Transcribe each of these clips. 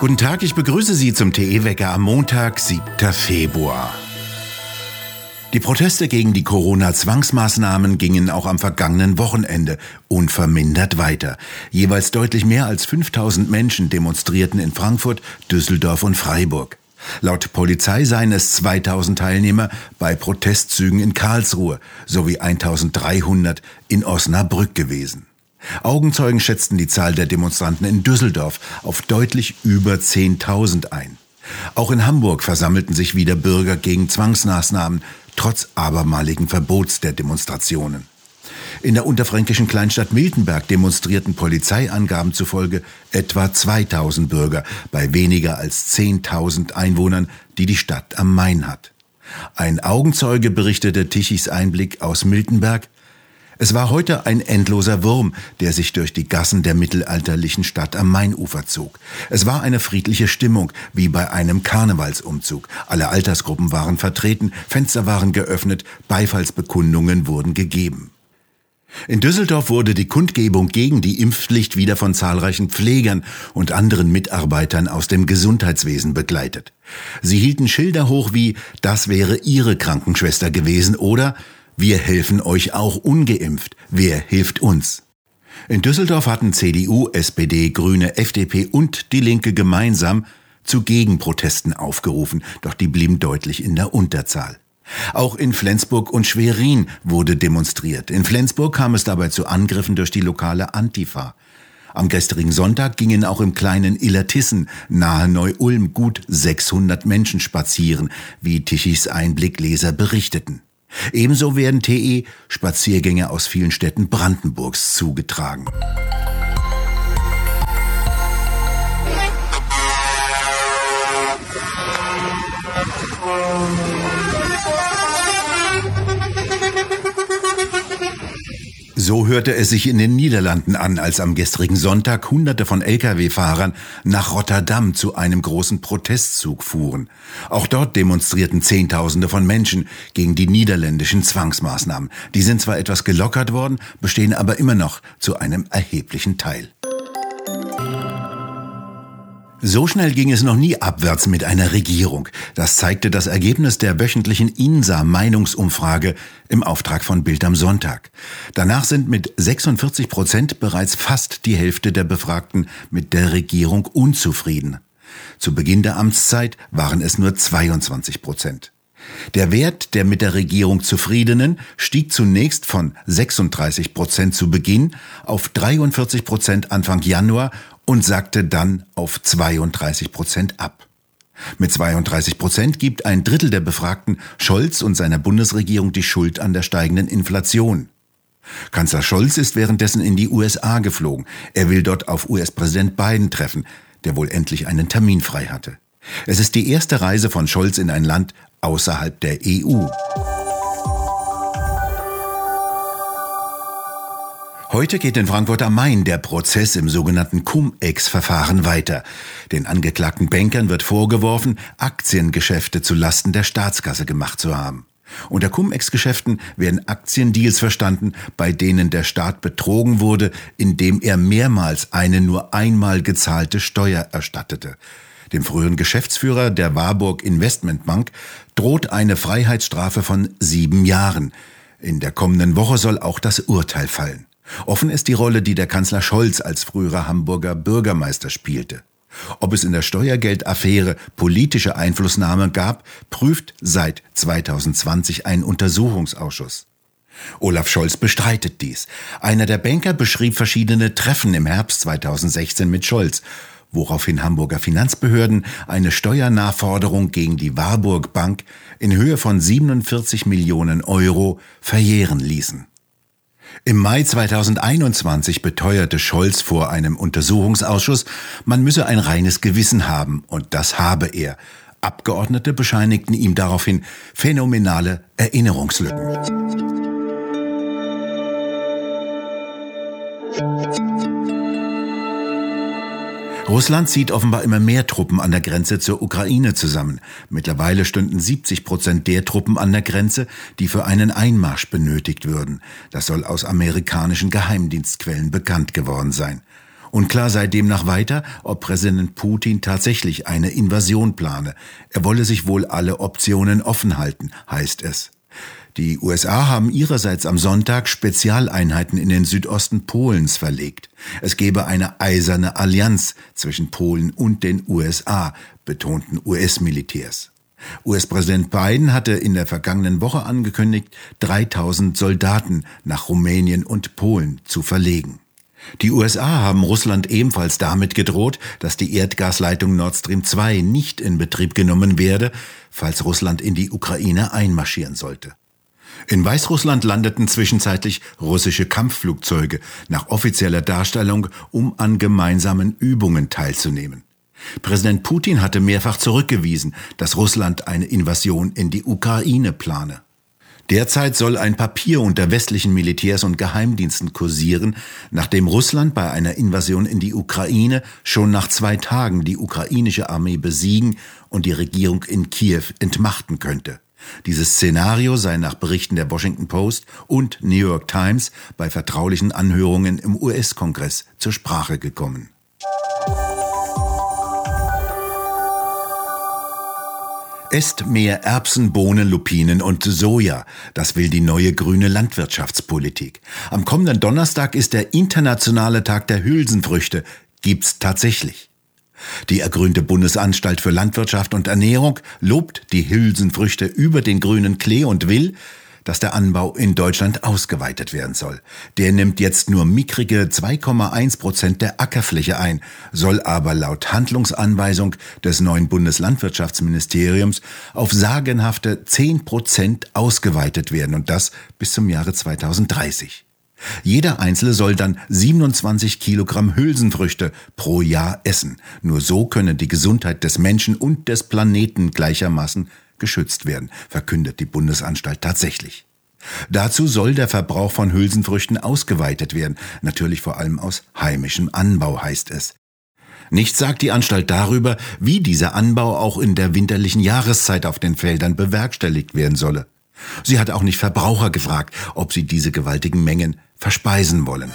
Guten Tag, ich begrüße Sie zum TE-Wecker am Montag, 7. Februar. Die Proteste gegen die Corona-Zwangsmaßnahmen gingen auch am vergangenen Wochenende unvermindert weiter. Jeweils deutlich mehr als 5000 Menschen demonstrierten in Frankfurt, Düsseldorf und Freiburg. Laut Polizei seien es 2000 Teilnehmer bei Protestzügen in Karlsruhe sowie 1300 in Osnabrück gewesen. Augenzeugen schätzten die Zahl der Demonstranten in Düsseldorf auf deutlich über 10.000 ein. Auch in Hamburg versammelten sich wieder Bürger gegen Zwangsmaßnahmen, trotz abermaligen Verbots der Demonstrationen. In der unterfränkischen Kleinstadt Miltenberg demonstrierten Polizeiangaben zufolge etwa 2000 Bürger bei weniger als 10.000 Einwohnern, die die Stadt am Main hat. Ein Augenzeuge berichtete Tichys Einblick aus Miltenberg, es war heute ein endloser Wurm, der sich durch die Gassen der mittelalterlichen Stadt am Mainufer zog. Es war eine friedliche Stimmung, wie bei einem Karnevalsumzug. Alle Altersgruppen waren vertreten, Fenster waren geöffnet, Beifallsbekundungen wurden gegeben. In Düsseldorf wurde die Kundgebung gegen die Impfpflicht wieder von zahlreichen Pflegern und anderen Mitarbeitern aus dem Gesundheitswesen begleitet. Sie hielten Schilder hoch wie Das wäre Ihre Krankenschwester gewesen oder wir helfen euch auch ungeimpft. Wer hilft uns? In Düsseldorf hatten CDU, SPD, Grüne, FDP und die Linke gemeinsam zu Gegenprotesten aufgerufen, doch die blieben deutlich in der Unterzahl. Auch in Flensburg und Schwerin wurde demonstriert. In Flensburg kam es dabei zu Angriffen durch die lokale Antifa. Am gestrigen Sonntag gingen auch im kleinen Illertissen nahe Neu-Ulm gut 600 Menschen spazieren, wie Tichys Einblickleser berichteten. Ebenso werden TE Spaziergänge aus vielen Städten Brandenburgs zugetragen. So hörte es sich in den Niederlanden an, als am gestrigen Sonntag Hunderte von Lkw-Fahrern nach Rotterdam zu einem großen Protestzug fuhren. Auch dort demonstrierten Zehntausende von Menschen gegen die niederländischen Zwangsmaßnahmen. Die sind zwar etwas gelockert worden, bestehen aber immer noch zu einem erheblichen Teil. So schnell ging es noch nie abwärts mit einer Regierung. Das zeigte das Ergebnis der wöchentlichen INSA-Meinungsumfrage im Auftrag von Bild am Sonntag. Danach sind mit 46 Prozent bereits fast die Hälfte der Befragten mit der Regierung unzufrieden. Zu Beginn der Amtszeit waren es nur 22 Prozent. Der Wert der mit der Regierung Zufriedenen stieg zunächst von 36 Prozent zu Beginn auf 43 Prozent Anfang Januar und sagte dann auf 32 Prozent ab. Mit 32 Prozent gibt ein Drittel der Befragten Scholz und seiner Bundesregierung die Schuld an der steigenden Inflation. Kanzler Scholz ist währenddessen in die USA geflogen. Er will dort auf US-Präsident Biden treffen, der wohl endlich einen Termin frei hatte. Es ist die erste Reise von Scholz in ein Land außerhalb der EU. Heute geht in Frankfurt am Main der Prozess im sogenannten Cum-Ex-Verfahren weiter. Den angeklagten Bankern wird vorgeworfen, Aktiengeschäfte zu Lasten der Staatskasse gemacht zu haben. Unter Cum-Ex-Geschäften werden Aktiendeals verstanden, bei denen der Staat betrogen wurde, indem er mehrmals eine nur einmal gezahlte Steuer erstattete. Dem früheren Geschäftsführer der Warburg Investmentbank droht eine Freiheitsstrafe von sieben Jahren. In der kommenden Woche soll auch das Urteil fallen. Offen ist die Rolle, die der Kanzler Scholz als früherer Hamburger Bürgermeister spielte. Ob es in der Steuergeldaffäre politische Einflussnahme gab, prüft seit 2020 ein Untersuchungsausschuss. Olaf Scholz bestreitet dies. Einer der Banker beschrieb verschiedene Treffen im Herbst 2016 mit Scholz, woraufhin Hamburger Finanzbehörden eine Steuernachforderung gegen die Warburg Bank in Höhe von 47 Millionen Euro verjähren ließen. Im Mai 2021 beteuerte Scholz vor einem Untersuchungsausschuss, man müsse ein reines Gewissen haben, und das habe er. Abgeordnete bescheinigten ihm daraufhin phänomenale Erinnerungslücken. Russland zieht offenbar immer mehr Truppen an der Grenze zur Ukraine zusammen. Mittlerweile stünden 70 Prozent der Truppen an der Grenze, die für einen Einmarsch benötigt würden. Das soll aus amerikanischen Geheimdienstquellen bekannt geworden sein. Unklar sei demnach weiter, ob Präsident Putin tatsächlich eine Invasion plane. Er wolle sich wohl alle Optionen offen halten, heißt es. Die USA haben ihrerseits am Sonntag Spezialeinheiten in den Südosten Polens verlegt. Es gebe eine eiserne Allianz zwischen Polen und den USA, betonten US-Militärs. US-Präsident Biden hatte in der vergangenen Woche angekündigt, 3000 Soldaten nach Rumänien und Polen zu verlegen. Die USA haben Russland ebenfalls damit gedroht, dass die Erdgasleitung Nord Stream 2 nicht in Betrieb genommen werde, falls Russland in die Ukraine einmarschieren sollte. In Weißrussland landeten zwischenzeitlich russische Kampfflugzeuge nach offizieller Darstellung, um an gemeinsamen Übungen teilzunehmen. Präsident Putin hatte mehrfach zurückgewiesen, dass Russland eine Invasion in die Ukraine plane. Derzeit soll ein Papier unter westlichen Militärs und Geheimdiensten kursieren, nachdem Russland bei einer Invasion in die Ukraine schon nach zwei Tagen die ukrainische Armee besiegen und die Regierung in Kiew entmachten könnte. Dieses Szenario sei nach Berichten der Washington Post und New York Times bei vertraulichen Anhörungen im US-Kongress zur Sprache gekommen. Esst mehr Erbsen, Bohnen, Lupinen und Soja. Das will die neue grüne Landwirtschaftspolitik. Am kommenden Donnerstag ist der internationale Tag der Hülsenfrüchte. Gibt's tatsächlich. Die ergrünte Bundesanstalt für Landwirtschaft und Ernährung lobt die Hülsenfrüchte über den grünen Klee und will, dass der Anbau in Deutschland ausgeweitet werden soll. Der nimmt jetzt nur mickrige 2,1 Prozent der Ackerfläche ein, soll aber laut Handlungsanweisung des neuen Bundeslandwirtschaftsministeriums auf sagenhafte 10 Prozent ausgeweitet werden und das bis zum Jahre 2030. Jeder Einzelne soll dann 27 Kilogramm Hülsenfrüchte pro Jahr essen. Nur so könne die Gesundheit des Menschen und des Planeten gleichermaßen geschützt werden, verkündet die Bundesanstalt tatsächlich. Dazu soll der Verbrauch von Hülsenfrüchten ausgeweitet werden, natürlich vor allem aus heimischem Anbau heißt es. Nichts sagt die Anstalt darüber, wie dieser Anbau auch in der winterlichen Jahreszeit auf den Feldern bewerkstelligt werden solle. Sie hat auch nicht Verbraucher gefragt, ob sie diese gewaltigen Mengen verspeisen wollen.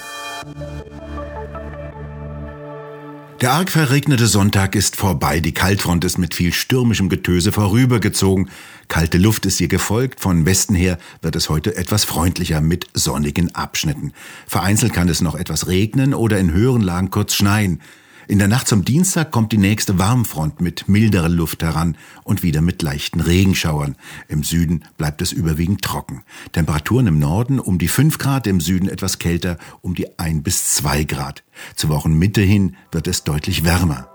Der arg verregnete Sonntag ist vorbei, die Kaltfront ist mit viel stürmischem Getöse vorübergezogen. Kalte Luft ist ihr gefolgt, von Westen her wird es heute etwas freundlicher mit sonnigen Abschnitten. Vereinzelt kann es noch etwas regnen oder in höheren Lagen kurz schneien. In der Nacht zum Dienstag kommt die nächste Warmfront mit milderer Luft heran und wieder mit leichten Regenschauern. Im Süden bleibt es überwiegend trocken. Temperaturen im Norden um die 5 Grad, im Süden etwas kälter um die 1 bis 2 Grad. Zur Wochenmitte hin wird es deutlich wärmer.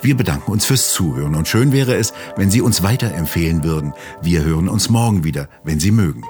Wir bedanken uns fürs Zuhören und schön wäre es, wenn Sie uns weiterempfehlen würden. Wir hören uns morgen wieder, wenn Sie mögen.